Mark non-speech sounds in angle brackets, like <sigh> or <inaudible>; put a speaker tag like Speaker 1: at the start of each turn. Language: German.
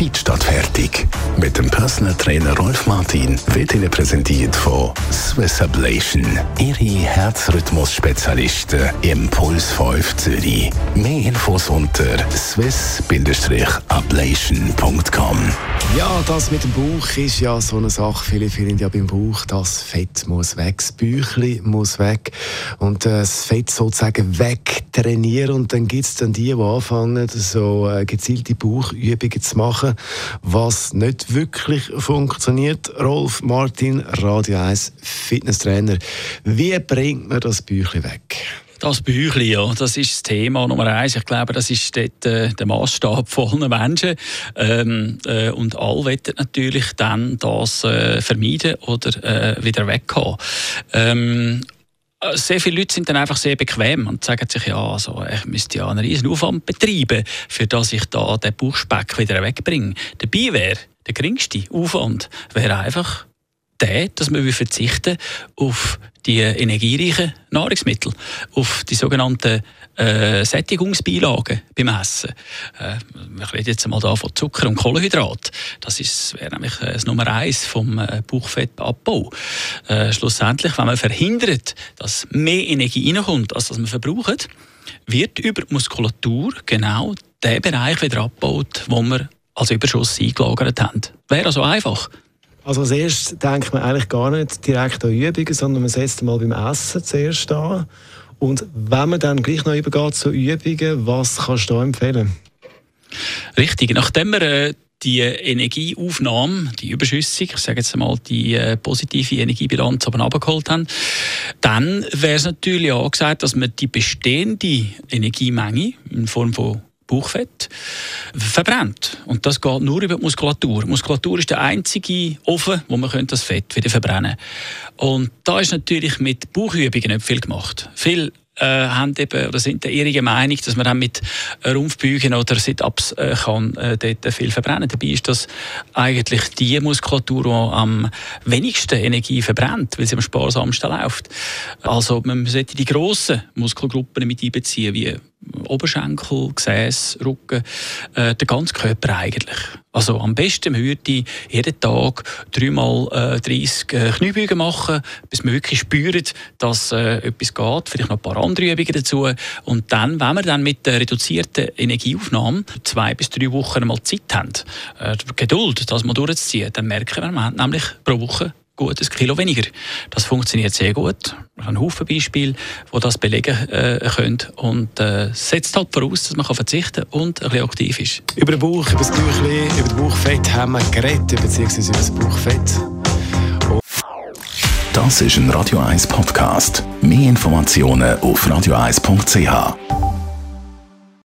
Speaker 1: Feed statt fertig. Mit dem Personal Trainer Rolf Martin wird Ihnen präsentiert von Swiss Ablation. Ihre Herzrhythmus-Spezialisten im Puls 5 Zürich. Mehr Infos unter swiss-ablation.com.
Speaker 2: Ja, das mit dem Bauch ist ja so eine Sache. Viele finden ja beim Bauch, das Fett muss weg, das Bäuchli muss weg und äh, das Fett sozusagen wegtrainieren. Und dann gibt es dann die, die anfangen, so äh, gezielte Bauchübungen zu machen, was nicht wirklich funktioniert. Rolf Martin, Radio 1 Fitnesstrainer. Wie bringt man das Bäuchli weg?
Speaker 3: Das Büchli, ja, das ist das Thema Nummer eins. Ich glaube, das ist dort, äh, der Maßstab <laughs> von allen Menschen. Ähm, äh, und alle wollen natürlich dann das äh, vermeiden oder äh, wieder weghaben. Ähm, sehr viele Leute sind dann einfach sehr bequem und sagen sich, ja, also ich müsste ja einen riesen Aufwand betreiben, für dass ich da den Bauchspeck wieder wegbringe. Dabei wäre der geringste Aufwand wäre einfach der, dass wir verzichten auf die energiereichen Nahrungsmittel, auf die sogenannten äh, Sättigungsbeilagen beim Essen. Äh, wir reden jetzt mal da von Zucker und Kohlenhydrat. Das ist, wäre nämlich äh, das Nummer eins vom äh, Bauchfettabbau. Äh, schlussendlich, wenn man verhindert, dass mehr Energie reinkommt, als das man verbraucht, wird über die Muskulatur genau der Bereich wieder abgebaut, wo wir als Überschuss eingelagert haben. Wäre also einfach.
Speaker 2: Also als erstes denkt man eigentlich gar nicht direkt an Übungen, sondern man setzt mal beim Essen zuerst an. Und wenn man dann gleich noch übergeht zu Übungen, was kannst du da empfehlen?
Speaker 3: Richtig, nachdem wir äh, die Energieaufnahme, die überschüssig, ich sage jetzt mal die äh, positive Energiebilanz aber abgeholt haben, dann wäre es natürlich angesagt, dass man die bestehende Energiemenge in Form von Bauchfett verbrennt. Und das geht nur über die Muskulatur. Die Muskulatur ist der einzige Ofen, wo man das Fett wieder verbrennen könnte. Und da ist natürlich mit Bauchübungen nicht viel gemacht. Viel äh, haben eben, oder sind der ihrigen Meinung, dass man dann mit Rumpfbeugen oder Sit-Ups äh, kann äh, dort viel verbrennen. Dabei ist das eigentlich die Muskulatur, die am wenigsten Energie verbrennt, weil sie am sparsamsten läuft. Also man sollte die grossen Muskelgruppen mit einbeziehen, wie Oberschenkel, Gesäß, Rücken, äh, der ganze Körper eigentlich. Also am besten würde jeden Tag dreimal äh, 30 äh, Kniebeugen machen, bis man wirklich spürt, dass äh, etwas geht. Vielleicht noch ein paar andere Übungen dazu. Und dann, wenn wir dann mit der reduzierten Energieaufnahme zwei bis drei Wochen mal Zeit haben, äh, Geduld, das mal durchzuziehen, dann merken wir, man hat nämlich pro Woche gut ein Kilo weniger. Das funktioniert sehr gut. Ich habe einen Haufen Beispiele, die das belegen äh, können. Und äh, setzt halt voraus, dass man kann verzichten und ein bisschen aktiv ist.
Speaker 2: Über den Bauch, über das Bauchli, über das Bauchfett haben wir geredet, beziehungsweise über das Bauchfett.
Speaker 1: Das ist ein Radio 1 Podcast. Mehr Informationen auf radio1.ch.